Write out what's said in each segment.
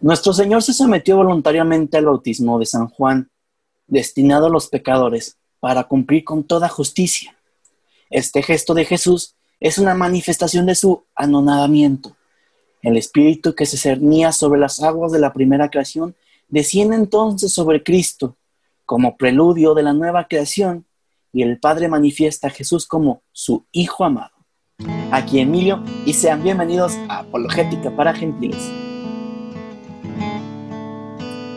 Nuestro Señor se sometió voluntariamente al bautismo de San Juan, destinado a los pecadores, para cumplir con toda justicia. Este gesto de Jesús es una manifestación de su anonadamiento. El espíritu que se cernía sobre las aguas de la primera creación desciende entonces sobre Cristo como preludio de la nueva creación y el Padre manifiesta a Jesús como su Hijo amado. Aquí Emilio y sean bienvenidos a Apologética para Gentiles.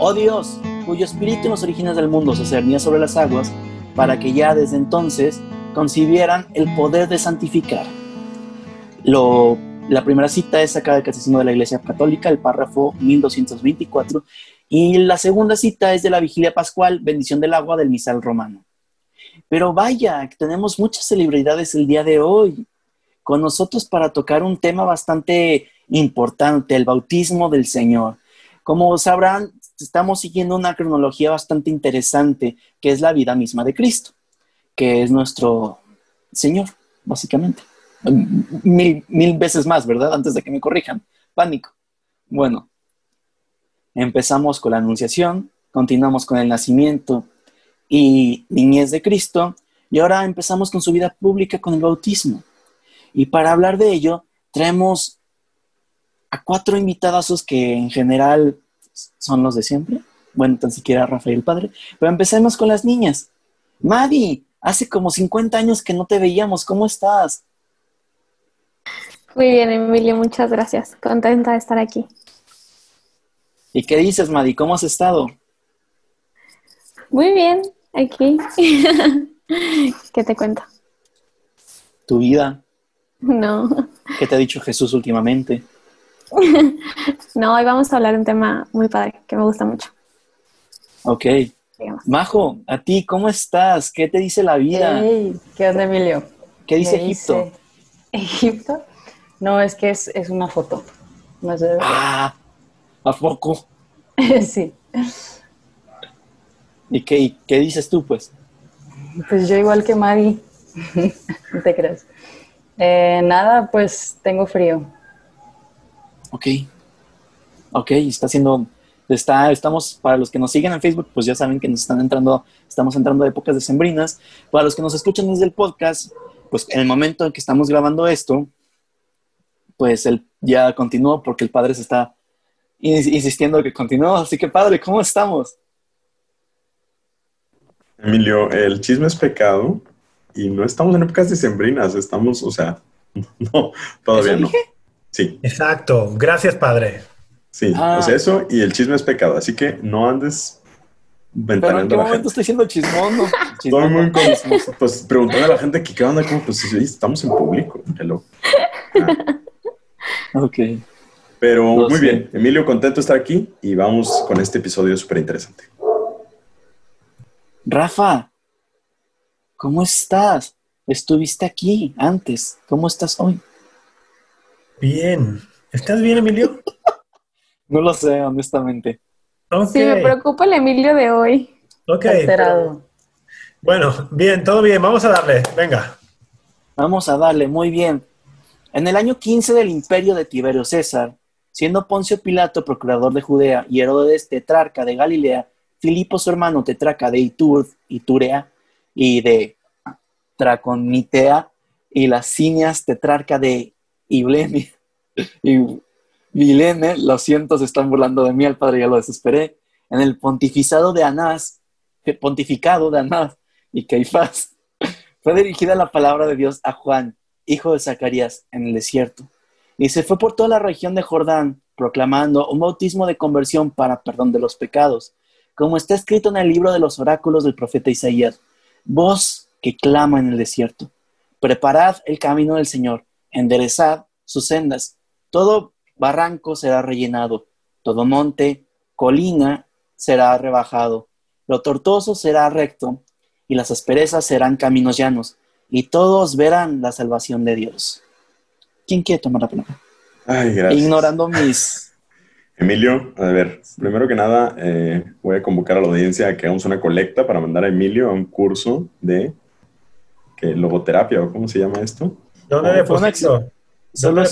Oh Dios, cuyo espíritu en los orígenes del mundo se cernía sobre las aguas, para que ya desde entonces concibieran el poder de santificar. Lo, la primera cita es sacada del Catecismo de la Iglesia Católica, el párrafo 1224, y la segunda cita es de la Vigilia Pascual, bendición del agua del misal romano. Pero vaya, tenemos muchas celebridades el día de hoy con nosotros para tocar un tema bastante importante, el bautismo del Señor. Como sabrán, estamos siguiendo una cronología bastante interesante, que es la vida misma de Cristo, que es nuestro Señor, básicamente. Mil, mil veces más, ¿verdad? Antes de que me corrijan. Pánico. Bueno, empezamos con la anunciación, continuamos con el nacimiento y niñez de Cristo, y ahora empezamos con su vida pública con el bautismo. Y para hablar de ello, traemos a cuatro invitados que en general son los de siempre. Bueno, tan siquiera Rafael Padre. Pero empecemos con las niñas. Madi, hace como 50 años que no te veíamos. ¿Cómo estás? Muy bien, Emilio, muchas gracias. Contenta de estar aquí. ¿Y qué dices, Madi? ¿Cómo has estado? Muy bien, aquí. ¿Qué te cuento? ¿Tu vida? No. ¿Qué te ha dicho Jesús últimamente? no, hoy vamos a hablar de un tema muy padre que me gusta mucho. Ok. Majo, a ti, ¿cómo estás? ¿Qué te dice la vida? ¿Qué onda, Emilio? ¿Qué dice Egipto? ¿Egipto? No, es que es, una foto. ah, ¿a poco? sí. ¿Y qué, qué dices tú, pues? Pues yo igual que Maggie. no te creas. Eh, nada, pues tengo frío. Ok. Ok, está haciendo, está, estamos, para los que nos siguen en Facebook, pues ya saben que nos están entrando, estamos entrando a épocas decembrinas. Para los que nos escuchan desde el podcast, pues en el momento en que estamos grabando esto, pues él ya continuó porque el padre se está insistiendo que continúe. Así que padre, ¿cómo estamos? Emilio, el chisme es pecado y no estamos en épocas decembrinas, estamos, o sea, no, todavía no. Sí. Exacto. Gracias, padre. Sí, ah. o sea, eso y el chisme es pecado, así que no andes ventaneando ¿Pero en qué momento estoy siendo chismón? No? Estoy muy pues preguntando a la gente que qué onda, como pues estamos en público, hello. Ah. Ok. Pero muy bien, Emilio, contento de estar aquí y vamos con este episodio súper interesante. Rafa, ¿cómo estás? Estuviste aquí antes, ¿cómo estás hoy? Bien. ¿Estás bien, Emilio? no lo sé, honestamente. Sí, me preocupa el Emilio de hoy. Ok. Bueno, bien, todo bien. Vamos a darle. Venga. Vamos a darle, muy bien. En el año 15 del imperio de Tiberio César, siendo Poncio Pilato procurador de Judea y Herodes tetrarca de Galilea, Filipo su hermano tetrarca de Itur, Iturea y de Traconitea y las Cinias tetrarca de y y Vilene, lo siento, se están burlando de mí, al padre ya lo desesperé, en el pontificado de Anás, pontificado de Anás y Caifás, fue dirigida la palabra de Dios a Juan, hijo de Zacarías, en el desierto, y se fue por toda la región de Jordán, proclamando un bautismo de conversión para perdón de los pecados, como está escrito en el libro de los oráculos del profeta Isaías, voz que clama en el desierto, preparad el camino del Señor, enderezad sus sendas. Todo barranco será rellenado, todo monte, colina será rebajado, lo tortuoso será recto, y las asperezas serán caminos llanos, y todos verán la salvación de Dios. ¿Quién quiere tomar la palabra? Ay, gracias. Ignorando mis... Emilio, a ver, primero que nada, eh, voy a convocar a la audiencia a que hagamos una colecta para mandar a Emilio a un curso de logoterapia, o cómo se llama esto. ¿Dónde deposito? Solo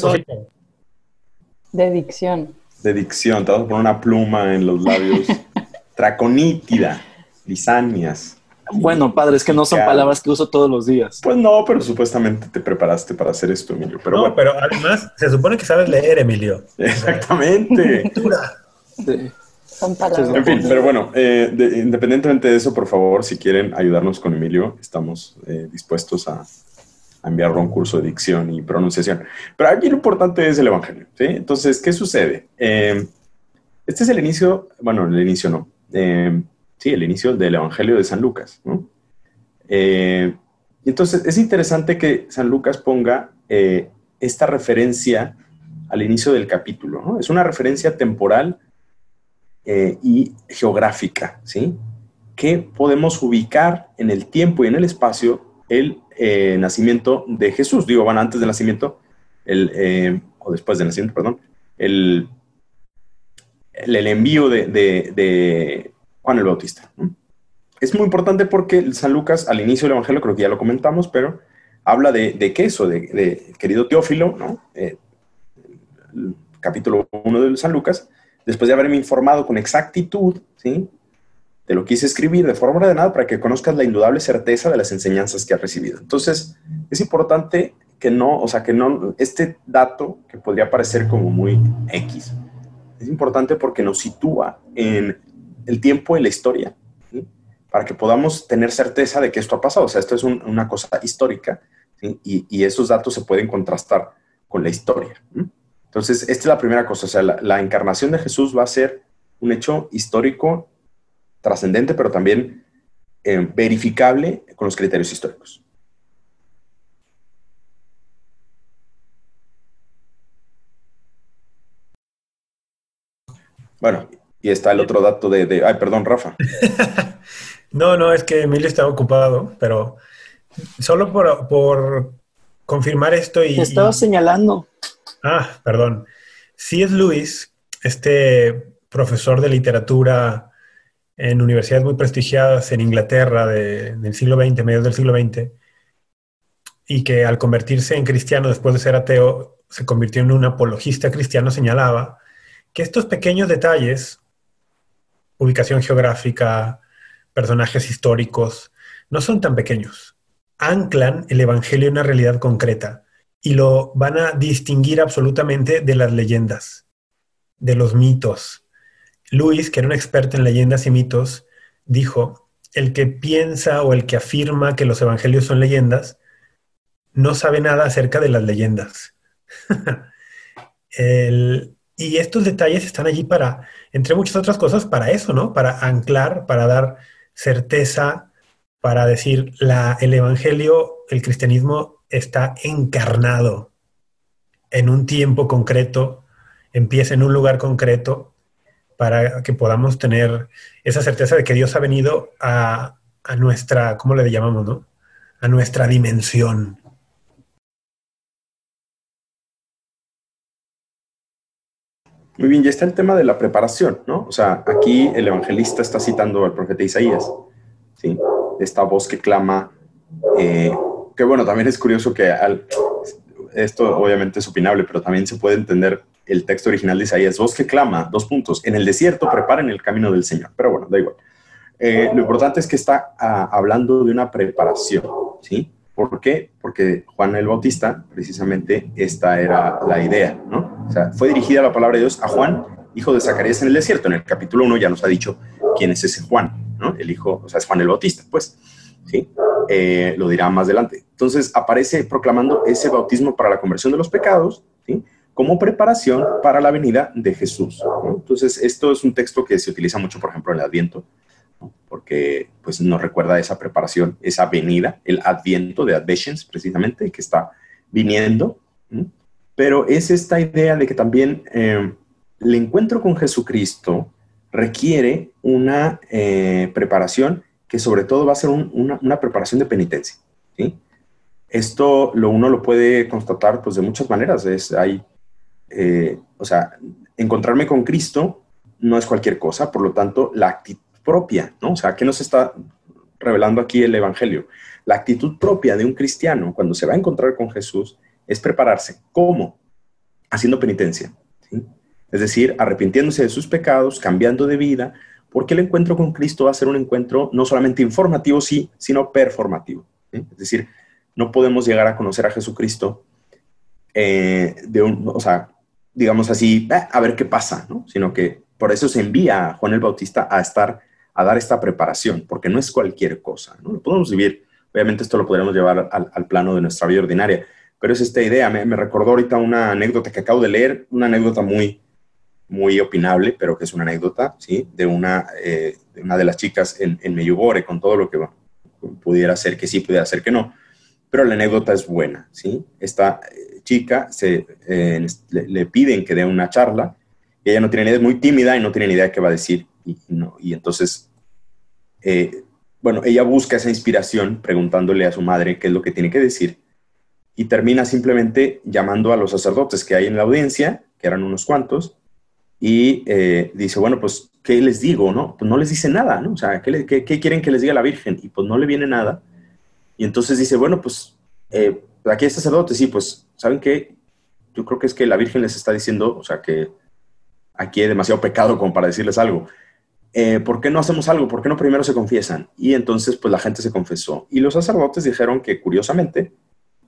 De dicción. de dicción. Te vas a poner una pluma en los labios. Traconítida, lisanias. Bueno, padre, es que no son palabras que uso todos los días. Pues no, pero supuestamente te preparaste para hacer esto, Emilio. Pero no, pero además se supone que sabes leer, Emilio. Exactamente. Son palabras. En fin, pero bueno, eh, independientemente de eso, por favor, si quieren ayudarnos con Emilio, estamos eh, dispuestos a, enviarlo a un curso de dicción y pronunciación. Pero aquí lo importante es el Evangelio. ¿sí? Entonces, ¿qué sucede? Eh, este es el inicio, bueno, el inicio no. Eh, sí, el inicio del Evangelio de San Lucas. ¿no? Eh, entonces, es interesante que San Lucas ponga esta referencia al inicio del capítulo. ¿no? Es una referencia temporal y geográfica, ¿sí? Que podemos ubicar en el tiempo y en el espacio el eh, nacimiento de Jesús. Digo, bueno, antes del nacimiento, el, eh, o después del nacimiento, perdón, el, el, envío de, Juan el Bautista. Es muy importante porque San Lucas, al inicio del Evangelio, creo que ya lo comentamos, pero habla de, de queso, de, querido Teófilo, ¿no? Eh, capítulo 1 de San Lucas, después de haberme informado con exactitud, ¿sí? Te lo quise escribir de forma ordenada para que conozcas la indudable certeza de las enseñanzas que has recibido. Entonces, es importante que no, o sea, que no, este dato que podría parecer como muy X, es importante porque nos sitúa en el tiempo y la historia, para que podamos tener certeza de que esto ha pasado. O sea, esto es una cosa histórica y, esos datos se pueden contrastar con la historia. Entonces, esta es la primera cosa. O sea, la encarnación de Jesús va a ser un hecho histórico trascendente, pero también eh, verificable con los criterios históricos. Bueno, y está el otro dato de... ay, perdón, Rafa. no, no, es que Emilio estaba ocupado, pero solo por, confirmar esto y... Te estaba señalando. Ah, perdón. Si es Luis, este profesor de literatura en universidades muy prestigiadas en Inglaterra del siglo XX, mediados del siglo XX, y que al convertirse en cristiano después de ser ateo, se convirtió en un apologista cristiano, señalaba que estos pequeños detalles, ubicación geográfica, personajes históricos, no son tan pequeños. Anclan el Evangelio en una realidad concreta y lo van a distinguir absolutamente de las leyendas, de los mitos, Luis, que era un experto en leyendas y mitos, dijo, el que piensa o el que afirma que los evangelios son leyendas, no sabe nada acerca de las leyendas. y estos detalles están allí para, entre muchas otras cosas, para eso, ¿no? Para anclar, para dar certeza, para decir, la, el Evangelio, el cristianismo está encarnado en un tiempo concreto, empieza en un lugar concreto para que podamos tener esa certeza de que Dios ha venido a, nuestra, ¿cómo le llamamos, no? A nuestra dimensión. Muy bien, ya está el tema de la preparación, ¿no? O sea, aquí el evangelista está citando al profeta Isaías, ¿sí? Esta voz que clama, eh, que bueno, también es curioso que esto obviamente es opinable, pero también se puede entender el texto original de Isaías, voz que clama, dos puntos, en el desierto preparen el camino del Señor. Pero bueno, da igual. Eh, lo importante es que está ah, hablando de una preparación, ¿sí? ¿Por qué? Porque Juan el Bautista, precisamente, esta era la idea, ¿no? O sea, fue dirigida la palabra de Dios a Juan, hijo de Zacarías en el desierto. En el capítulo 1 ya nos ha dicho quién es ese Juan, ¿no? El hijo, o sea, es Juan el Bautista, pues, ¿sí? Eh, lo dirá más adelante. Entonces, aparece proclamando ese bautismo para la conversión de los pecados, ¿sí? Como preparación para la venida de Jesús. Entonces, esto es un texto que se utiliza mucho, por ejemplo, en el Adviento, porque pues, nos recuerda esa preparación, esa venida, el Adviento de Advents, precisamente, que está viniendo. Pero es esta idea de que también eh, el encuentro con Jesucristo requiere una eh, preparación que sobre todo va a ser una, preparación de penitencia. Esto lo, uno lo puede constatar pues, de muchas maneras. Es, hay eh, o sea, encontrarme con Cristo no es cualquier cosa, por lo tanto, la actitud propia, ¿no? O sea, ¿qué nos está revelando aquí el Evangelio? La actitud propia de un cristiano cuando se va a encontrar con Jesús es prepararse. ¿Cómo? Haciendo penitencia. Es decir, arrepintiéndose de sus pecados, cambiando de vida, porque el encuentro con Cristo va a ser un encuentro no solamente informativo, sí, sino performativo. Es decir, no podemos llegar a conocer a Jesucristo eh, de un, o sea, digamos así, eh, a ver qué pasa, ¿no? Sino que por eso se envía a Juan el Bautista a estar, a dar esta preparación, porque no es cualquier cosa, ¿no? Lo podemos vivir. Obviamente esto lo podríamos llevar al, plano de nuestra vida ordinaria, pero es esta idea. Me, recordó ahorita una anécdota que acabo de leer, una anécdota muy, muy opinable, pero que es una anécdota, ¿sí? De una, eh, de, las chicas en, en con todo lo que pudiera ser que sí, pudiera ser que no, pero la anécdota es buena, ¿sí? Esta chica se, eh, le, piden que dé una charla ella no tiene ni idea, es muy tímida y no tiene ni idea de qué va a decir. Y, no, y entonces, bueno, ella busca esa inspiración preguntándole a su madre qué es lo que tiene que decir y termina simplemente llamando a los sacerdotes que hay en la audiencia, que eran unos cuantos, y eh, dice, bueno, pues, ¿qué les digo? No? Pues no les dice nada, ¿no? O sea, ¿qué, qué, quieren que les diga la Virgen? Y pues no le viene nada. Y entonces dice, bueno, pues, eh, aquí hay sacerdotes, sí, pues, ¿saben qué? Yo creo que es que la Virgen les está diciendo, o sea, que aquí hay demasiado pecado como para decirles algo. Eh, ¿Por qué no hacemos algo? ¿Por qué no primero se confiesan? Y entonces, pues, la gente se confesó. Y los sacerdotes dijeron que, curiosamente,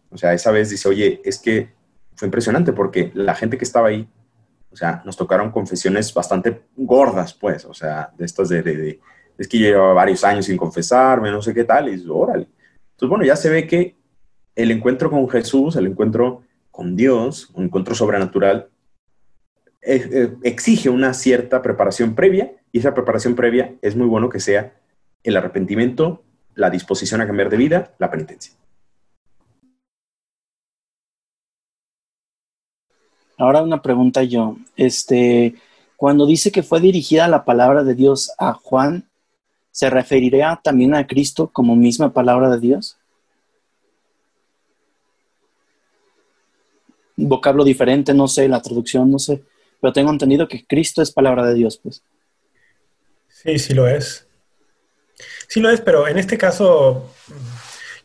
o sea, esa vez dice, oye, es que fue impresionante porque la gente que estaba ahí o sea, nos tocaron confesiones bastante gordas, pues, o sea, de estas de, es que yo llevaba varios años sin confesarme, no sé qué tal, y órale. Entonces, bueno, ya se ve que el encuentro con Jesús, el encuentro con Dios, un encuentro sobrenatural, eh, eh, exige una cierta preparación previa, y esa preparación previa es muy bueno que sea el arrepentimiento, la disposición a cambiar de vida, la penitencia. Ahora una pregunta yo. Este, cuando dice que fue dirigida la palabra de Dios a Juan, ¿se referiría también a Cristo como misma palabra de Dios? Vocablo diferente, no sé, la traducción, no sé. Pero tengo entendido que Cristo es palabra de Dios, pues. Sí, sí lo es. Sí lo es, pero en este caso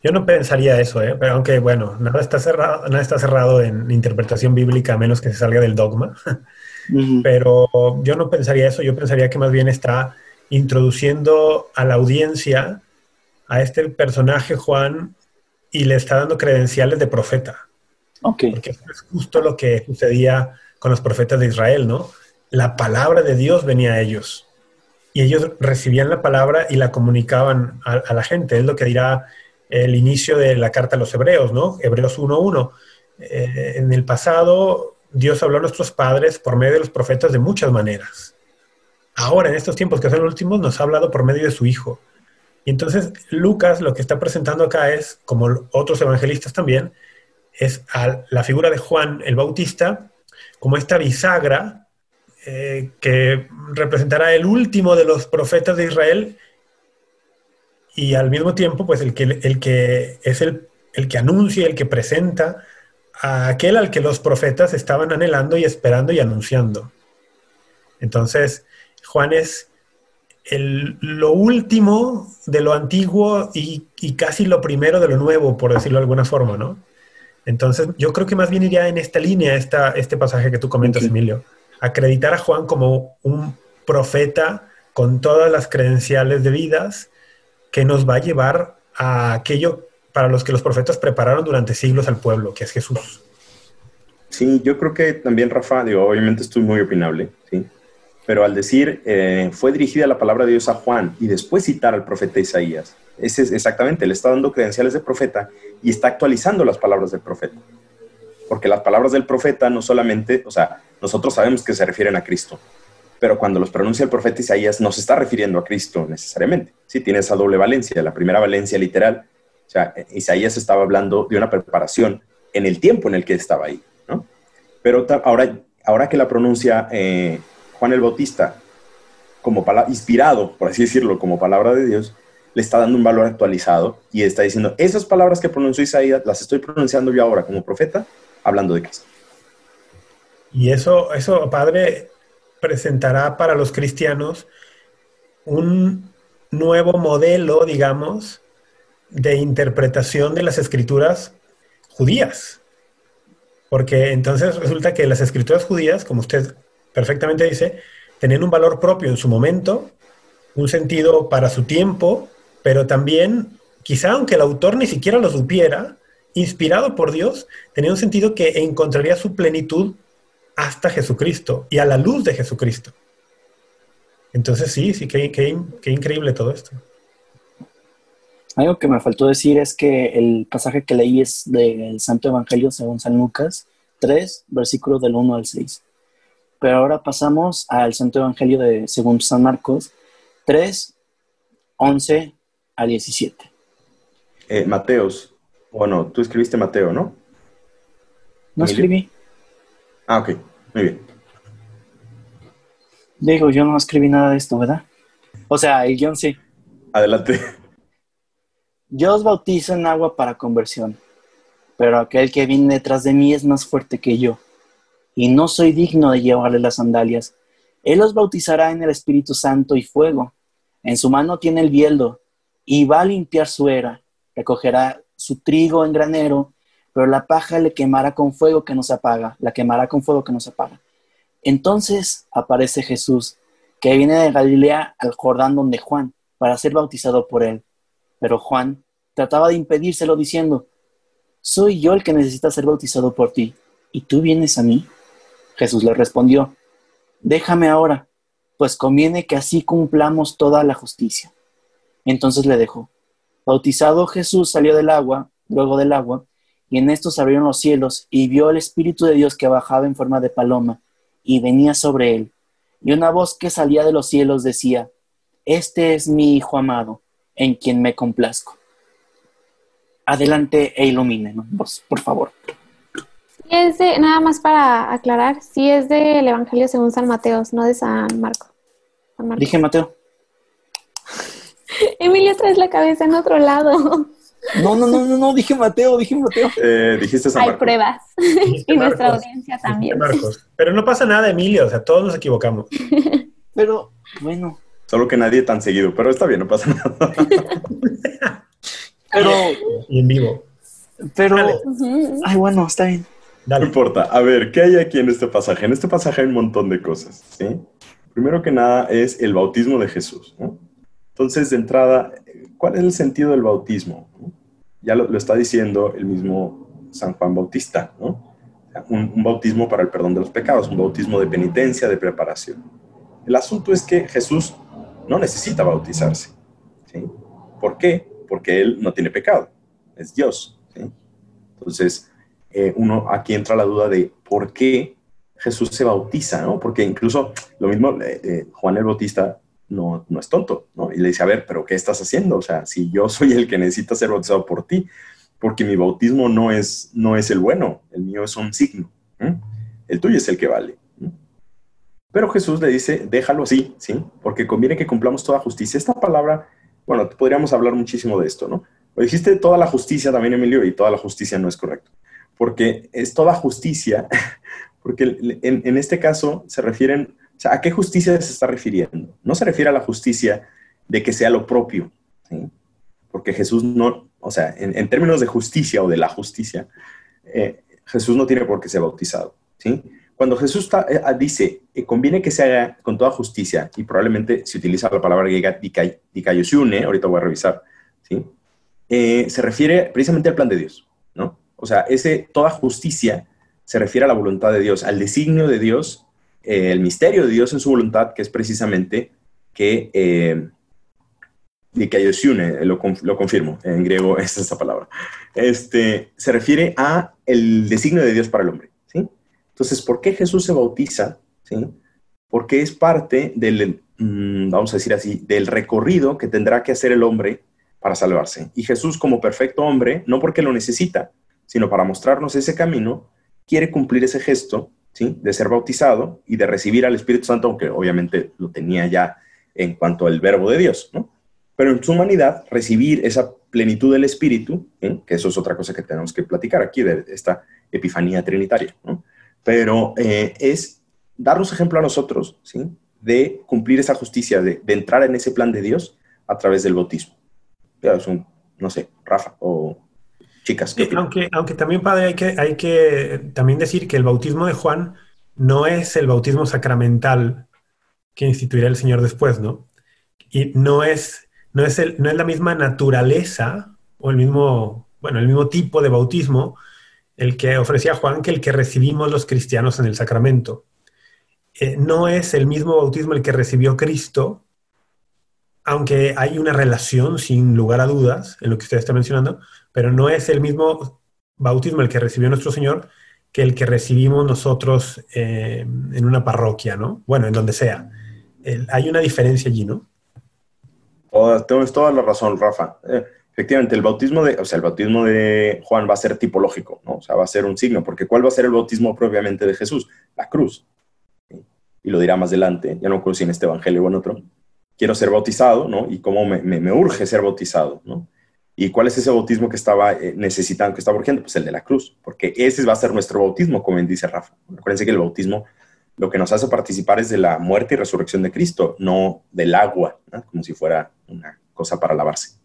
yo no pensaría eso, ¿eh? Pero aunque, bueno, nada está cerrado, nada está cerrado en interpretación bíblica a menos que se salga del dogma. Pero yo no pensaría eso, yo pensaría que más bien está introduciendo a la audiencia a este personaje Juan y le está dando credenciales de profeta. Okay. Porque es justo lo que sucedía con los profetas de Israel, ¿no? La palabra de Dios venía a ellos y ellos recibían la palabra y la comunicaban a, la gente. Es lo que dirá el inicio de la carta a los hebreos, ¿no? Hebreos 1.1. Eh, en el pasado, Dios habló a nuestros padres por medio de los profetas de muchas maneras. Ahora, en estos tiempos que son los últimos, nos ha hablado por medio de su Hijo. Y entonces, Lucas lo que está presentando acá es, como otros evangelistas también, es a la figura de Juan el Bautista como esta bisagra eh, que representará el último de los profetas de Israel y al mismo tiempo, pues el que, el que es el, el que anuncia, el que presenta a aquel al que los profetas estaban anhelando y esperando y anunciando. Entonces, Juan es lo último de lo antiguo y, casi lo primero de lo nuevo, por decirlo de alguna forma, ¿no? Entonces, yo creo que más bien iría en esta línea, esta, este pasaje que tú comentas, Emilio. Acreditar a Juan como un profeta con todas las credenciales debidas que nos va a llevar a aquello para los que los profetas prepararon durante siglos al pueblo, que es Jesús. Sí, yo creo que también, Rafa, digo, obviamente estoy muy opinable, ¿sí? pero al decir eh, fue dirigida la palabra de Dios a Juan y después citar al profeta Isaías, es exactamente, le está dando credenciales de profeta y está actualizando las palabras del profeta. Porque las palabras del profeta no solamente, o sea, nosotros sabemos que se refieren a Cristo, pero cuando los pronuncia el profeta Isaías no se está refiriendo a Cristo necesariamente. Sí, tiene esa doble valencia. La primera valencia literal, o sea, Isaías estaba hablando de una preparación en el tiempo en el que estaba ahí, ¿no? Pero ahora, ahora que la pronuncia eh, Juan el Bautista como inspirado, por así decirlo, como palabra de Dios, le está dando un valor actualizado y está diciendo, esas palabras que pronunció Isaías las estoy pronunciando yo ahora como profeta, hablando de Cristo. Y eso, eso, padre, presentará para los cristianos un nuevo modelo, digamos, de interpretación de las escrituras judías. Porque entonces resulta que las escrituras judías, como usted perfectamente dice, tenían un valor propio en su momento, un sentido para su tiempo, pero también, quizá aunque el autor ni siquiera lo supiera, inspirado por Dios, tenía un sentido que encontraría su plenitud hasta Jesucristo y a la luz de Jesucristo. Entonces sí, sí, qué, qué, increíble todo esto. Algo que me faltó decir es que el pasaje que leí es del Santo Evangelio según San Lucas 3, versículos del 1 al 6. Pero ahora pasamos al Santo Evangelio de según San Marcos 3, 11 a 17. Eh, Mateos, bueno, tú escribiste Mateo, ¿no? No escribí. Ah, ok, muy bien. Digo, yo no escribí nada de esto, ¿verdad? O sea, el guion sí. Adelante. Yo os bautizo en agua para conversión, pero aquel que viene detrás de mí es más fuerte que yo, y no soy digno de llevarle las sandalias. Él os bautizará en el Espíritu Santo y fuego. En su mano tiene el bieldo, y va a limpiar su era. Recogerá su trigo en granero, pero la paja le quemará con fuego que no se apaga, la quemará con fuego que no se apaga. Entonces aparece Jesús, que viene de Galilea al Jordán donde Juan, para ser bautizado por él. Pero Juan trataba de impedírselo diciendo, Soy yo el que necesita ser bautizado por ti, ¿y tú vienes a mí? Jesús le respondió, Déjame ahora, pues conviene que así cumplamos toda la justicia. Entonces le dejó. Bautizado Jesús salió del agua, luego del agua, y en esto se abrieron los cielos, y vio el Espíritu de Dios que bajaba en forma de paloma y venía sobre él. Y una voz que salía de los cielos decía, Este es mi Hijo amado, en quien me complazco. Adelante e ilumínenos, por favor. es de, nada más para aclarar, sí es del Evangelio según San Mateo, no de San Marco. Dije Mateo. Emilio traes la cabeza en otro lado. No, no, no, no, no, dije Mateo, dije Mateo. Eh, dijiste San Hay pruebas. y nuestra audiencia también. Pero no pasa nada, Emilio, o sea, todos nos equivocamos. Pero, bueno. Solo que nadie tan seguido, pero está bien, no pasa nada. pero. Y en vivo. Pero. Ay, bueno, está bien. No importa. A ver, ¿qué hay aquí en este pasaje? En este pasaje hay un montón de cosas, ¿sí? Primero que nada es el bautismo de Jesús, ¿no? Entonces, de entrada, ¿cuál es el sentido del bautismo? Ya lo, está diciendo el mismo San Juan Bautista, ¿no? Un, bautismo para el perdón de los pecados, un bautismo de penitencia, de preparación. El asunto es que Jesús no necesita bautizarse. ¿Por qué? Porque Él no tiene pecado, es Dios. Entonces, eh, uno aquí entra la duda de por qué Jesús se bautiza, ¿no? Porque incluso lo mismo eh, eh, Juan el Bautista no, no es tonto, ¿no? Y le dice, a ver, pero ¿qué estás haciendo? O sea, si yo soy el que necesita ser bautizado por ti, porque mi bautismo no es, no es el bueno, el mío es un signo, el tuyo es el que vale. Pero Jesús le dice, déjalo así, ¿sí? Porque conviene que cumplamos toda justicia. Esta palabra, bueno, podríamos hablar muchísimo de esto, ¿no? Lo dijiste toda la justicia también, Emilio, y toda la justicia no es correcto, porque es toda justicia, porque en, en este caso se refieren o sea, ¿a qué justicia se está refiriendo? No se refiere a la justicia de que sea lo propio, porque Jesús no, o sea, en, términos de justicia o de la justicia, eh, Jesús no tiene por qué ser bautizado. ¿sí? Cuando Jesús eh, ah, dice, que conviene que se haga con toda justicia, y probablemente se utiliza la palabra griega dikaiosiune, ahorita voy a revisar, ¿sí? Eh, se refiere precisamente al plan de Dios, ¿no? O sea, ese, toda justicia se refiere a la voluntad de Dios, al designio de Dios eh, el misterio de Dios en su voluntad, que es precisamente que, eh, lo, lo, confirmo, en griego es esta palabra, este, se refiere a el designio de Dios para el hombre. ¿sí? Entonces, ¿por qué Jesús se bautiza? ¿sí? Porque es parte del, mm, vamos a decir así, del recorrido que tendrá que hacer el hombre para salvarse. Y Jesús, como perfecto hombre, no porque lo necesita, sino para mostrarnos ese camino, quiere cumplir ese gesto de ser bautizado y de recibir al Espíritu Santo, aunque obviamente lo tenía ya en cuanto al verbo de Dios, ¿no? Pero en su humanidad, recibir esa plenitud del Espíritu, que eso es otra cosa que tenemos que platicar aquí, de esta epifanía trinitaria, ¿no? Pero eh, es darnos ejemplo a nosotros, ¿sí? De cumplir esa justicia, de, entrar en ese plan de Dios a través del bautismo. Es un, no sé, Rafa o chicas. aunque, aunque también, padre, hay que, hay que también decir que el bautismo de Juan no es el bautismo sacramental que instituirá el Señor después, ¿no? Y no es, no es, el, no es la misma naturaleza o el mismo, bueno, el mismo tipo de bautismo el que ofrecía Juan que el que recibimos los cristianos en el sacramento. Eh, no es el mismo bautismo el que recibió Cristo, aunque hay una relación sin lugar a dudas en lo que usted está mencionando, pero no es el mismo bautismo el que recibió nuestro Señor que el que recibimos nosotros eh, en una parroquia, ¿no? Bueno, en donde sea. hay una diferencia allí, ¿no? tienes toda la razón, Rafa. Eh, efectivamente, el bautismo de, o sea, el bautismo de Juan va a ser tipológico, ¿no? O sea, va a ser un signo, porque ¿cuál va a ser el bautismo propiamente de Jesús? La cruz y lo dirá más adelante, ya no recuerdo si en este evangelio o en otro, quiero ser bautizado, ¿no? Y cómo me, me, urge ser bautizado, ¿no? ¿Y cuál es ese bautismo que estaba eh, necesitando, que estaba urgiendo? Pues el de la cruz, porque ese va a ser nuestro bautismo, como dice Rafa. Acuérdense que el bautismo lo que nos hace participar es de la muerte y resurrección de Cristo, no del agua, ¿no? como si fuera una cosa para lavarse.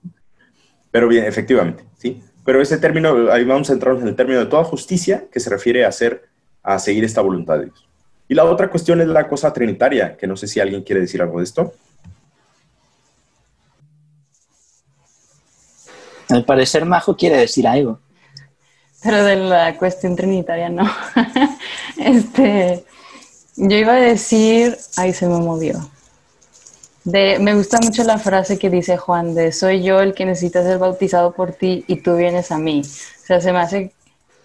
Pero bien, efectivamente, ¿sí? Pero ese término, ahí vamos a entrar en el término de toda justicia que se refiere a hacer, a seguir esta voluntad de Dios. Y la otra cuestión es la cosa trinitaria, que no sé si alguien quiere decir algo de esto. Al parecer Majo quiere decir algo. Pero de la cuestión trinitaria no. este, yo iba a decir, ahí se me movió. Me gusta mucho la frase que dice Juan de soy yo el que necesita ser bautizado por ti y tú vienes a mí. O sea, se me hace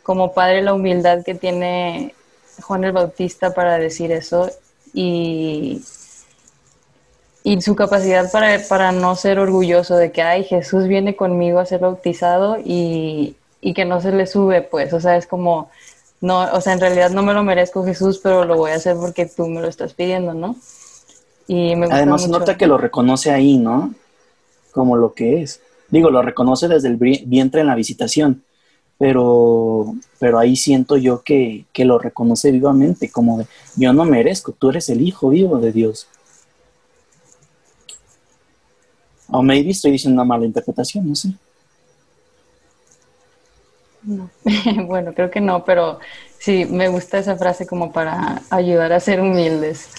como padre la humildad que tiene Juan el Bautista para decir eso y, y su capacidad para, para, no ser orgulloso de que, ay, Jesús viene conmigo a ser bautizado y, y, que no se le sube, pues, o sea, es como, no, o sea, en realidad no me lo merezco Jesús, pero lo voy a hacer porque tú me lo estás pidiendo, ¿no? Y me Además, nota que lo reconoce ahí, ¿no? Como lo que es. Digo, lo reconoce desde el vientre en la visitación pero, pero ahí siento yo que, que lo reconoce vivamente, como de, yo no merezco, tú eres el hijo vivo de Dios. O maybe estoy diciendo una mala interpretación, no sé. No. bueno, creo que no, pero sí, me gusta esa frase como para ayudar a ser humildes.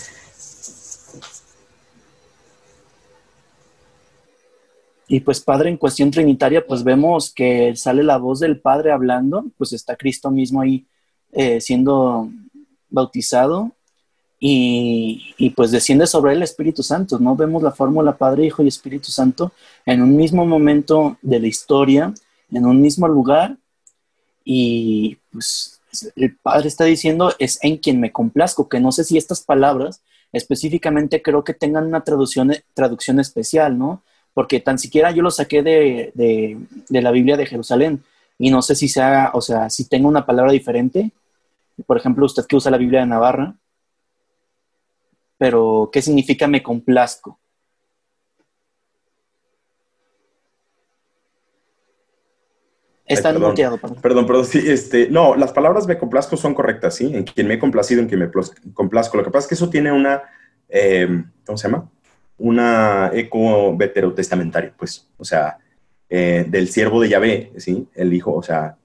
Y pues Padre, en cuestión trinitaria, pues vemos que sale la voz del Padre hablando, pues está Cristo mismo ahí eh, siendo bautizado y, pues desciende sobre el Espíritu Santo, ¿no? Vemos la fórmula Padre, Hijo y Espíritu Santo en un mismo momento de la historia, en un mismo lugar y pues el Padre está diciendo es en quien me complazco, que no sé si estas palabras específicamente creo que tengan una traducción, traducción especial, ¿no? porque tan siquiera yo lo saqué de, de, la Biblia de Jerusalén y no sé si sea, o sea, si tengo una palabra diferente. Por ejemplo, usted que usa la Biblia de Navarra, pero ¿qué significa me complazco? Está muteado, perdón. Perdón, perdón, sí, este, no, las palabras me complazco son correctas, ¿sí? En quien me he complacido, en quien me complazco. Lo que pasa es que eso tiene una, eh, ¿cómo se llama? una eco veterotestamentaria, pues, o sea, eh, del siervo de Yahvé, ¿sí? El hijo, o sea,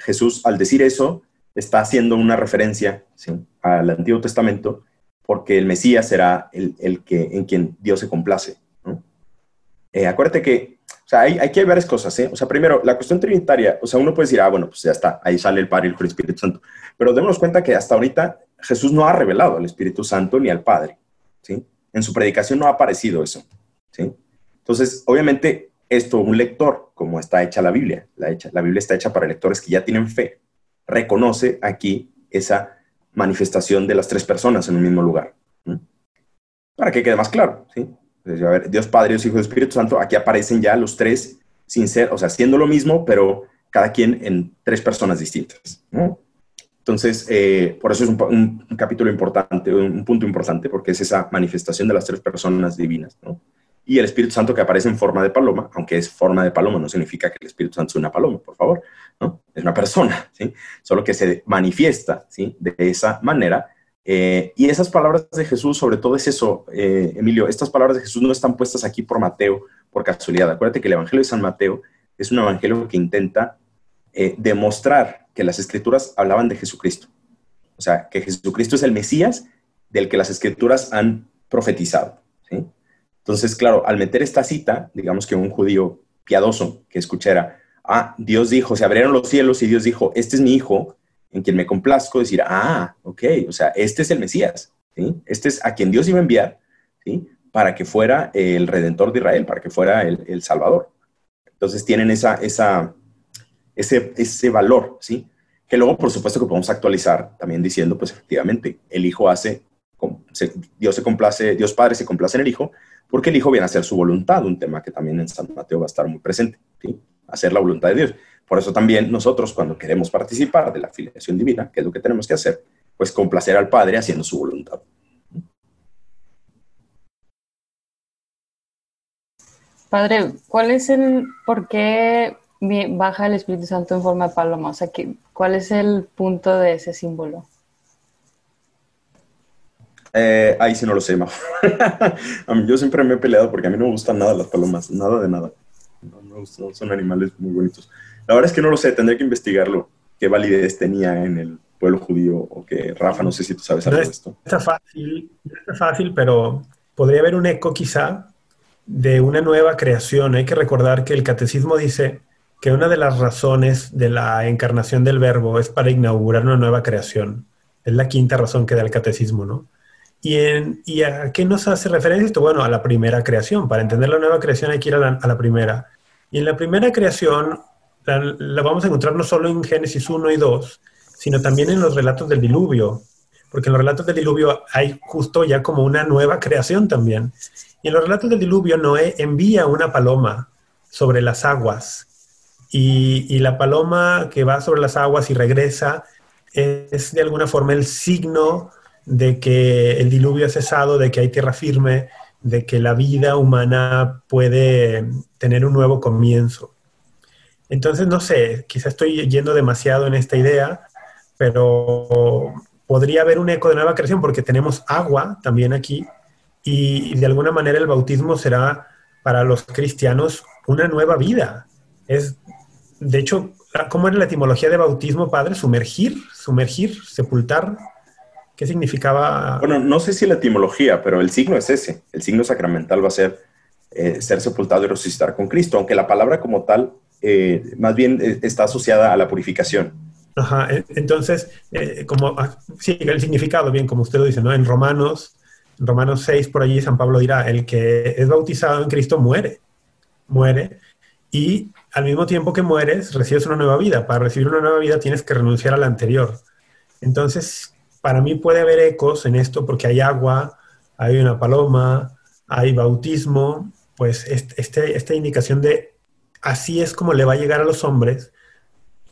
Jesús al decir eso está haciendo una referencia ¿sí? al Antiguo Testamento porque el Mesías será el, que, en quien Dios se complace. Eh, acuérdate que, o sea, hay, hay, que varias cosas, ¿eh? O sea, primero, la cuestión trinitaria, o sea, uno puede decir, ah, bueno, pues ya está, ahí sale el Padre y el Espíritu Santo. Pero démonos cuenta que hasta ahorita Jesús no ha revelado al Espíritu Santo ni al Padre, ¿sí? En su predicación no ha aparecido eso. ¿sí? Entonces, obviamente, esto un lector, como está hecha la Biblia, la, hecha, la Biblia está hecha para lectores que ya tienen fe, reconoce aquí esa manifestación de las tres personas en un mismo lugar. Para que quede más claro. ¿sí? Dios Padre, Dios Hijo Espíritu Santo, aquí aparecen ya los tres sin ser, o sea, siendo lo mismo, pero cada quien en tres personas distintas. ¿no? Entonces, eh, por eso es un, capítulo importante, un, punto importante, porque es esa manifestación de las tres personas divinas, ¿no? Y el Espíritu Santo que aparece en forma de paloma, aunque es forma de paloma, no significa que el Espíritu Santo sea una paloma, por favor, ¿no? Es una persona, ¿sí? Solo que se manifiesta, ¿sí? De esa manera. Eh, y esas palabras de Jesús, sobre todo es eso, eh, Emilio, estas palabras de Jesús no están puestas aquí por Mateo, por casualidad. Acuérdate que el Evangelio de San Mateo es un evangelio que intenta demostrar que las escrituras hablaban de Jesucristo. O sea, que Jesucristo es el Mesías del que las escrituras han profetizado. ¿sí? Entonces, claro, al meter esta cita, digamos que un judío piadoso que escuchara, ah, Dios dijo, se abrieron los cielos y Dios dijo, este es mi hijo en quien me complazco, decir, ah, ok, o sea, este es el Mesías, ¿sí? Este es a quien Dios iba a enviar, ¿sí? Para que fuera el redentor de Israel, para que fuera el, Salvador. Entonces tienen esa, esa, ese, ese valor, ¿sí? Que luego, por supuesto, que podemos actualizar también diciendo, pues efectivamente, el Hijo hace, Dios se complace, Dios Padre se complace en el Hijo, porque el Hijo viene a hacer su voluntad, un tema que también en San Mateo va a estar muy presente. Hacer la voluntad de Dios. Por eso también nosotros, cuando queremos participar de la filiación divina, que es lo que tenemos que hacer, pues complacer al Padre haciendo su voluntad. Padre, ¿cuál es el por qué baja el Espíritu Santo en forma de paloma? O sea, ¿cuál es el punto de ese símbolo? Eh, ahí sí no lo sé, ma. Yo siempre me he peleado porque a mí no me gustan nada las palomas, nada de nada. No, son animales muy bonitos. La verdad es que no lo sé, tendré que investigarlo. ¿Qué validez tenía en el pueblo judío? O que, Rafa, no sé si tú sabes algo de esto. Está fácil, está fácil, pero podría haber un eco quizá de una nueva creación. Hay que recordar que el catecismo dice que una de las razones de la encarnación del verbo es para inaugurar una nueva creación. Es la quinta razón que da el catecismo, ¿no? ¿Y, a qué nos hace referencia esto? Bueno, a la primera creación. Para entender la nueva creación hay que ir a la, primera. Y en la primera creación la, vamos a encontrar no solo en Génesis 1 y 2, sino también en los relatos del diluvio. Porque en los relatos del diluvio hay justo ya como una nueva creación también. Y en los relatos del diluvio Noé envía una paloma sobre las aguas. Y, y la paloma que va sobre las aguas y regresa es de alguna forma el signo de que el diluvio ha cesado, de que hay tierra firme, de que la vida humana puede tener un nuevo comienzo. Entonces, no sé, quizá estoy yendo demasiado en esta idea, pero podría haber un eco de nueva creación porque tenemos agua también aquí y de alguna manera el bautismo será para los cristianos una nueva vida. Es, de hecho, ¿cómo era la etimología de bautismo, padre? Sumergir, sumergir, sepultar. ¿Qué significaba? Bueno, no sé si la etimología, pero el signo es ese. El signo sacramental va a ser eh, ser sepultado y resucitar con Cristo, aunque la palabra como tal eh, más bien eh, está asociada a la purificación. Ajá, entonces, como, ah, sí, el significado, bien, como usted lo dice, ¿no? En Romanos, en Romanos 6, por allí San Pablo dirá, el que es bautizado en Cristo muere, muere, y al mismo tiempo que mueres, recibes una nueva vida. Para recibir una nueva vida tienes que renunciar a la anterior. Entonces, para mí puede haber ecos en esto porque hay agua, hay una paloma, hay bautismo, pues este, esta indicación de así es como le va a llegar a los hombres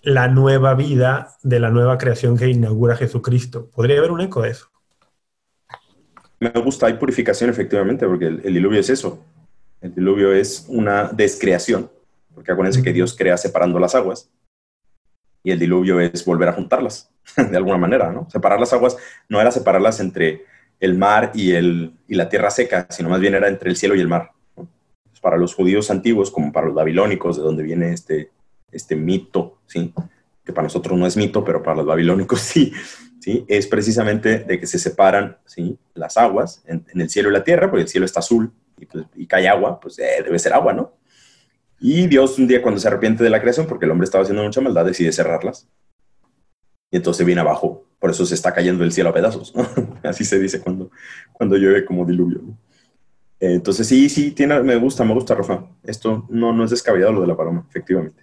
la nueva vida de la nueva creación que inaugura Jesucristo. ¿Podría haber un eco de eso? Me gusta, hay purificación efectivamente, porque el, diluvio es eso. El diluvio es una descreación, porque acuérdense que Dios crea separando las aguas y el diluvio es volver a juntarlas. de alguna manera, ¿no? Separar las aguas no era separarlas entre el mar y, el, y la tierra seca, sino más bien era entre el cielo y el mar. para los judíos antiguos, como para los babilónicos, de donde viene este, este mito, ¿sí? que para nosotros no es mito, pero para los babilónicos sí, ¿sí? es precisamente de que se separan ¿sí? las aguas en, el cielo y la tierra, porque el cielo está azul y, pues, cae agua, pues eh, debe ser agua, ¿no? Y Dios un día cuando se arrepiente de la creación, porque el hombre estaba haciendo mucha maldad, decide cerrarlas y entonces viene abajo. Por eso se está cayendo el cielo a pedazos. Así se dice cuando, cuando llueve como diluvio. Entonces sí, sí, tiene, me gusta, me gusta, Rafa. Esto no, no es descabellado lo de la paloma, efectivamente.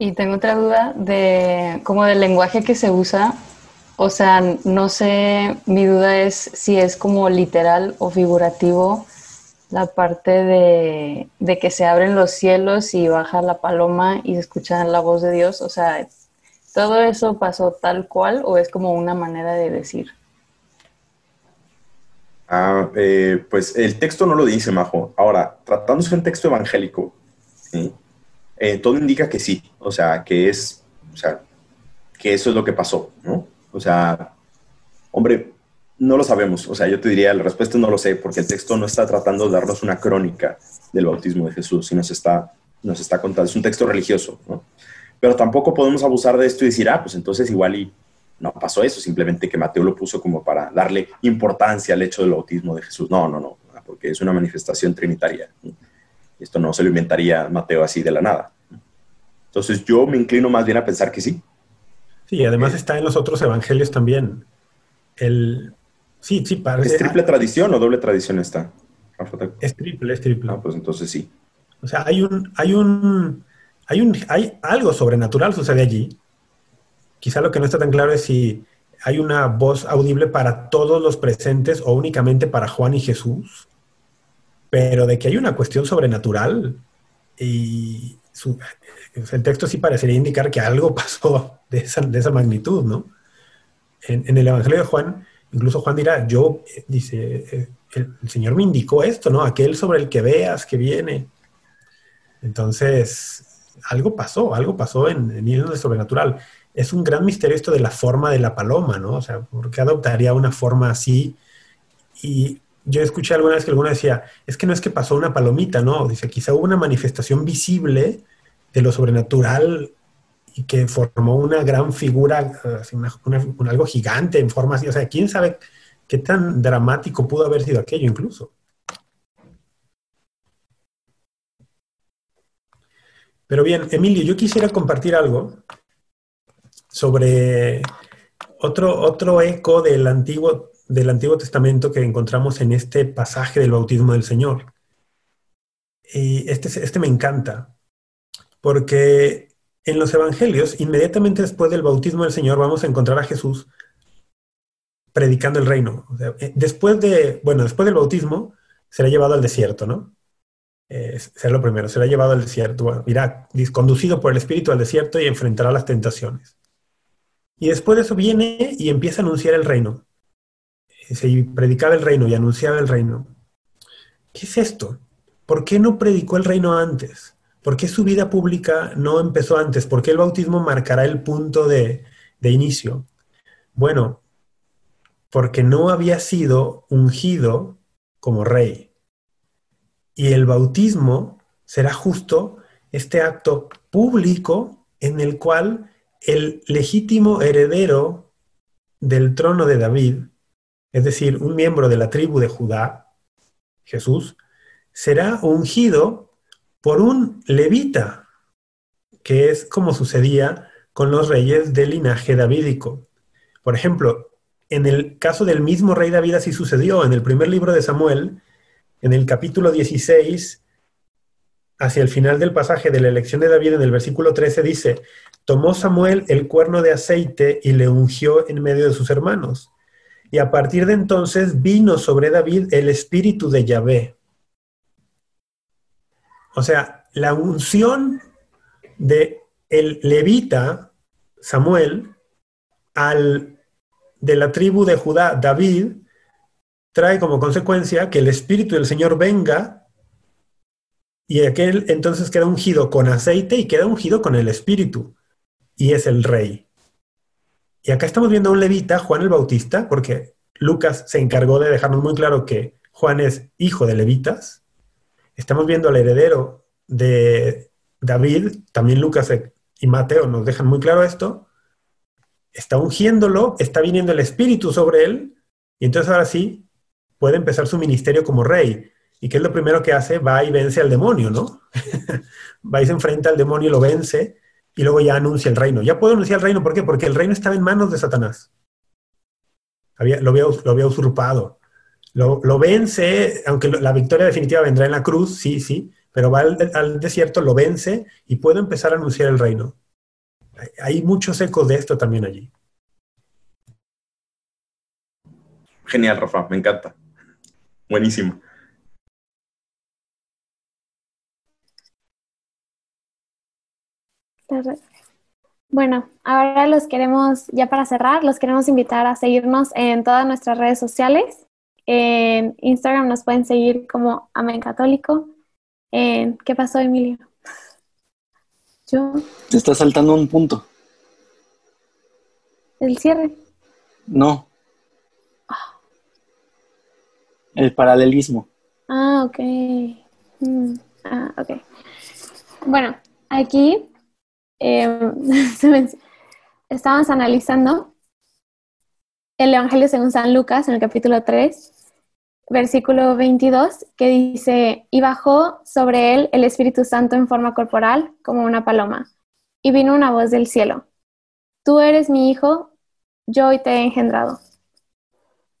Y tengo otra duda de como del lenguaje que se usa. O sea, no sé, mi duda es si es como literal o figurativo la parte de, que se abren los cielos y baja la paloma y se escucha la voz de Dios. O sea, ¿todo eso pasó tal cual o es como una manera de decir? Ah, eh, pues el texto no lo dice, Majo. Ahora, tratándose de un texto evangélico, eh, todo indica que sí, o sea, que es, o sea, que eso es lo que pasó, ¿no? O sea, hombre, no lo sabemos, o sea, yo te diría, la respuesta no lo sé, porque el texto no está tratando de darnos una crónica del bautismo de Jesús, sino se está, nos está contando, es un texto religioso, ¿no? Pero tampoco podemos abusar de esto y decir, ah, pues entonces igual y no pasó eso, simplemente que Mateo lo puso como para darle importancia al hecho del bautismo de Jesús. No, no, no, porque es una manifestación trinitaria. Esto no se lo inventaría Mateo así de la nada. Entonces yo me inclino más bien a pensar que sí. Sí, además está en los otros evangelios también. El, sí, sí, parece. ¿Es triple tradición o doble tradición está? Es triple, es triple. Ah, pues entonces sí. O sea, hay un, hay un, hay un, hay algo sobrenatural sucede allí. Quizá lo que no está tan claro es si hay una voz audible para todos los presentes o únicamente para Juan y Jesús, pero de que hay una cuestión sobrenatural y el texto sí parecería indicar que algo pasó de esa, de esa magnitud, ¿no? En, en, el Evangelio de Juan, incluso Juan dirá, yo, eh, dice, eh, el, Señor me indicó esto, ¿no? Aquel sobre el que veas que viene. Entonces, algo pasó, algo pasó en, en el sobrenatural. Es un gran misterio esto de la forma de la paloma, ¿no? O sea, ¿por qué adoptaría una forma así? Y yo escuché alguna vez que alguna decía, es que no es que pasó una palomita, ¿no? Dice, quizá hubo una manifestación visible de lo sobrenatural y que formó una gran figura, una, algo gigante en forma así. O sea, quién sabe qué tan dramático pudo haber sido aquello incluso. Pero bien, Emilio, yo quisiera compartir algo sobre otro, otro eco del Antiguo, del Antiguo Testamento que encontramos en este pasaje del bautismo del Señor. Y este, este me encanta, porque en los Evangelios, inmediatamente después del bautismo del Señor, vamos a encontrar a Jesús predicando el reino. Sea, después de, bueno, después del bautismo, será llevado al desierto, ¿no? Eh, será lo primero, será llevado al desierto. Irá conducido por el Espíritu al desierto y enfrentará las tentaciones. Y después de eso viene y empieza a anunciar el reino. Se predicaba el reino y anunciaba el reino. ¿Qué es esto? ¿Por qué no predicó el reino antes? ¿Por qué su vida pública no empezó antes? ¿Por qué el bautismo marcará el punto de, de inicio? Bueno, porque no había sido ungido como rey. Y el bautismo será justo este acto público en el cual el legítimo heredero del trono de David, es decir, un miembro de la tribu de Judá, Jesús, será ungido por un levita, que es como sucedía con los reyes del linaje davídico. Por ejemplo, en el caso del mismo rey David así sucedió. En el primer libro de Samuel, en el capítulo 16, hacia el final del pasaje de la elección de David, en el versículo 13 dice, tomó Samuel el cuerno de aceite y le ungió en medio de sus hermanos. Y a partir de entonces vino sobre David el espíritu de Yahvé. O sea, la unción de el levita Samuel al de la tribu de Judá David trae como consecuencia que el espíritu del Señor venga y aquel entonces queda ungido con aceite y queda ungido con el espíritu y es el rey. Y acá estamos viendo a un levita, Juan el Bautista, porque Lucas se encargó de dejarnos muy claro que Juan es hijo de levitas. Estamos viendo al heredero de David, también Lucas y Mateo nos dejan muy claro esto. Está ungiéndolo, está viniendo el espíritu sobre él, y entonces ahora sí puede empezar su ministerio como rey. ¿Y qué es lo primero que hace? Va y vence al demonio, ¿no? Va y se enfrenta al demonio lo vence y luego ya anuncia el reino. Ya puedo anunciar el reino, ¿por qué? Porque el reino estaba en manos de Satanás. Lo, había, usurpado. Lo, lo, vence, aunque la victoria definitiva vendrá en la cruz, sí, sí, pero va al, al, desierto, lo vence y puede empezar a anunciar el reino. Hay muchos ecos de esto también allí. Genial, Rafa, me encanta. Buenísimo. Bueno, ahora los queremos, ya para cerrar, los queremos invitar a seguirnos en todas nuestras redes sociales. En Instagram nos pueden seguir como Amén Católico. En, ¿Qué pasó, Emilio? Yo. Te está saltando un punto. ¿El cierre? No. Oh. El paralelismo. Ah, ok. Mm. Ah, ok. Bueno, aquí eh, estábamos analizando el Evangelio según San Lucas en el capítulo 3, versículo 22, que dice, y bajó sobre él el Espíritu Santo en forma corporal como una paloma, y vino una voz del cielo, tú eres mi hijo, yo hoy te he engendrado.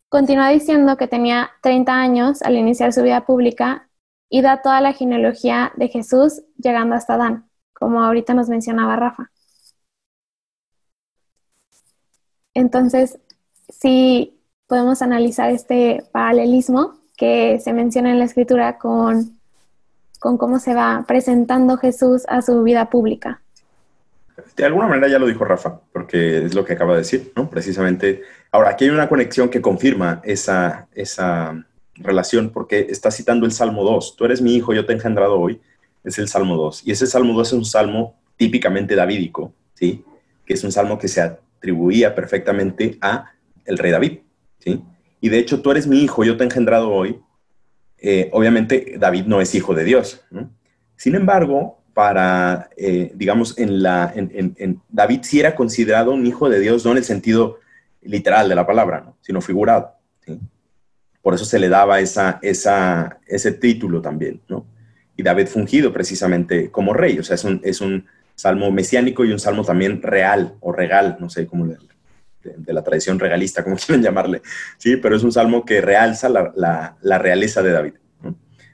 Continúa diciendo que tenía 30 años al iniciar su vida pública y da toda la genealogía de Jesús llegando hasta Adán, como ahorita nos mencionaba Rafa. Entonces, si podemos analizar este paralelismo que se menciona en la escritura con, con cómo se va presentando Jesús a su vida pública. De alguna manera ya lo dijo Rafa, porque es lo que acaba de decir, ¿no? Precisamente. Ahora, aquí hay una conexión que confirma esa, esa relación, porque está citando el Salmo 2. Tú eres mi hijo, yo te he engendrado hoy. Es el Salmo 2. Y ese Salmo 2 es un salmo típicamente davídico, ¿sí? Que es un salmo que se atribuía perfectamente a el rey David, ¿sí? Y de hecho, tú eres mi hijo, yo te he engendrado hoy. Eh, obviamente, David no es hijo de Dios. Sin embargo, para, eh, digamos, en la, David sí era considerado un hijo de Dios, no en el sentido literal de la palabra, sino figurado. Por eso se le daba esa, ese título también, ¿no? Y David fungido precisamente como rey, o sea, es un, es un salmo mesiánico y un salmo también real o regal, no sé cómo le, de, la tradición regalista, como quieren llamarle, ¿sí? Pero es un salmo que realza la, la, realeza de David.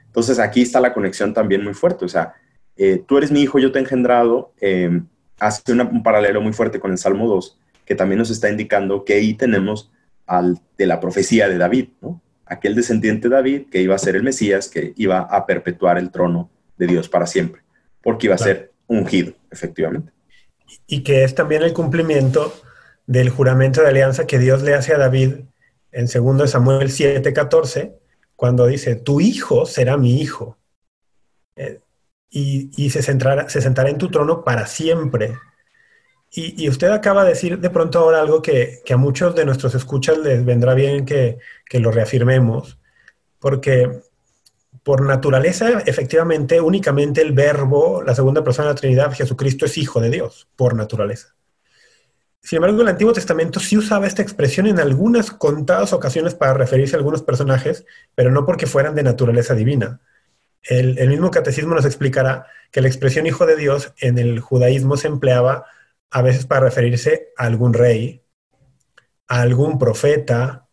Entonces aquí está la conexión también muy fuerte, o sea, eh, tú eres mi hijo, yo te he engendrado, eh, hace un paralelo muy fuerte con el Salmo 2, que también nos está indicando que ahí tenemos al, de la profecía de David, ¿no? aquel descendiente de David que iba a ser el Mesías, que iba a perpetuar el trono de Dios para siempre, porque iba a ser ungido, efectivamente. Y que es también el cumplimiento del juramento de alianza que Dios le hace a David en 2 Samuel 7:14, cuando dice, tu hijo será mi hijo. Eh, y, se, sentará, se sentará en tu trono para siempre. Y, usted acaba de decir de pronto ahora algo que, a muchos de nuestros escuchas les vendrá bien que, que lo reafirmemos, porque por naturaleza, efectivamente, únicamente el verbo, la segunda persona de la Trinidad, Jesucristo, es hijo de Dios, por naturaleza. Sin embargo, el Antiguo Testamento sí usaba esta expresión en algunas contadas ocasiones para referirse a algunos personajes, pero no porque fueran de naturaleza divina. El, mismo catecismo nos explicará que la expresión hijo de Dios en el judaísmo se empleaba a veces para referirse a algún rey, a algún profeta,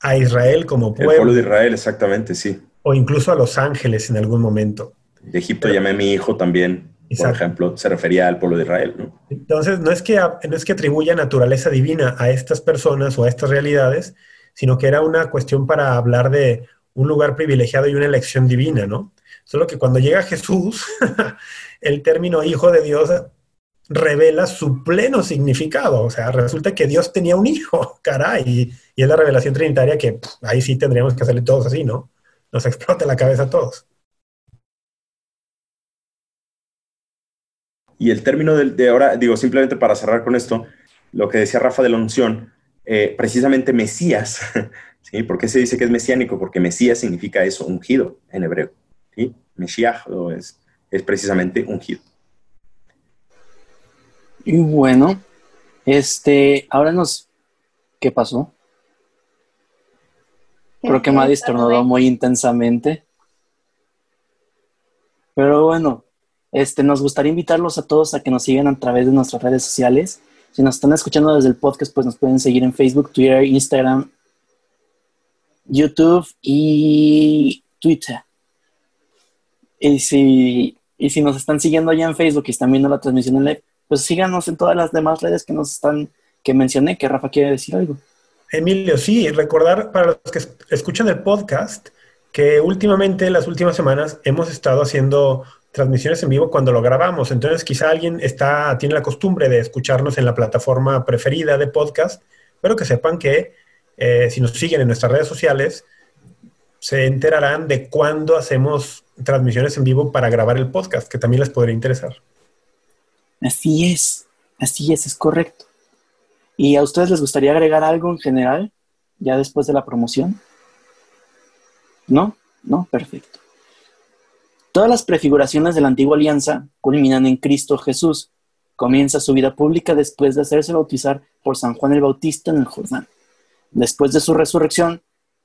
a Israel como pueblo. El pueblo de Israel, exactamente, sí. O incluso a los ángeles en algún momento. De Egipto llamé a mi hijo también, por ejemplo, se refería al pueblo de Israel. ¿no? Entonces, no es, que, no es que atribuya naturaleza divina a estas personas o a estas realidades, sino que era una cuestión para hablar de un lugar privilegiado y una elección divina, ¿no? Solo que cuando llega Jesús, el término hijo de Dios revela su pleno significado. O sea, resulta que Dios tenía un hijo, caray, y, es la revelación trinitaria que ahí sí tendríamos que hacerle todos así, ¿no? Nos explota la cabeza a todos. Y el término de, ahora, digo, simplemente para cerrar con esto, lo que decía Rafa de la unción, eh, precisamente Mesías ¿sí? ¿Por qué se dice que es mesiánico? Porque Mesías significa eso, ungido en hebreo. ¿sí? Mesías es, es precisamente ungido. Y bueno, este, ahora nos, ¿qué pasó? Creo que Maddy estornudó muy intensamente. Pero bueno, este, nos gustaría invitarlos a todos a que nos sigan a través de nuestras redes sociales. Si nos están escuchando desde el podcast, pues nos pueden seguir en Facebook, Twitter, Instagram YouTube y Twitter. Y si, y si nos están siguiendo ya en Facebook y están viendo la transmisión en live, pues síganos en todas las demás redes que nos están, que mencioné, que Rafa quiere decir algo. Emilio, sí, recordar para los que escuchan el podcast que últimamente, las últimas semanas, hemos estado haciendo transmisiones en vivo cuando lo grabamos. Entonces, quizá alguien está, tiene la costumbre de escucharnos en la plataforma preferida de podcast, pero que sepan que eh, si nos siguen en nuestras redes sociales, se enterarán de cuándo hacemos transmisiones en vivo para grabar el podcast, que también les podría interesar. Así es, así es, es correcto. ¿Y a ustedes les gustaría agregar algo en general, ya después de la promoción? ¿No? No, perfecto. Todas las prefiguraciones de la antigua alianza culminan en Cristo Jesús, Comienza su vida pública después de hacerse bautizar por San Juan el Bautista en el Jordán. Después de su resurrección,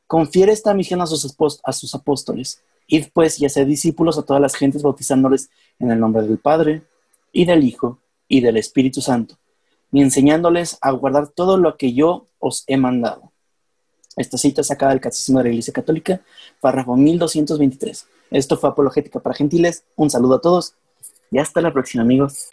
confiere esta misión a sus, apóstoles. Id pues y haced discípulos a todas las gentes bautizándoles en el nombre del Padre, y del Hijo, y del Espíritu Santo, y enseñándoles a guardar todo lo que yo os he mandado. Esta cita es sacada del Catecismo de la Iglesia Católica, párrafo 1223. Esto fue Apologética para Gentiles. Un saludo a todos y hasta la próxima, amigos.